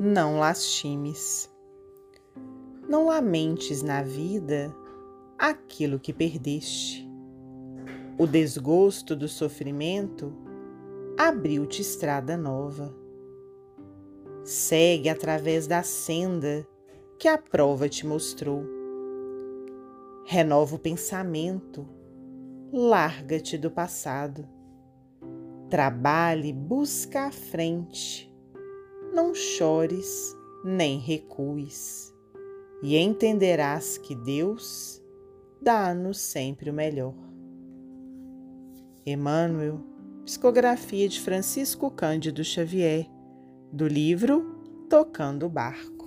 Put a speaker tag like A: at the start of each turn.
A: não lastimes. Não lamentes na vida aquilo que perdeste. O desgosto do sofrimento abriu-te estrada nova. Segue através da senda que a prova te mostrou. Renova o pensamento, larga-te do passado. Trabalhe, busca a frente. Não chores nem recues, e entenderás que Deus dá-nos sempre o melhor. Emmanuel, psicografia de Francisco Cândido Xavier, do livro Tocando o Barco.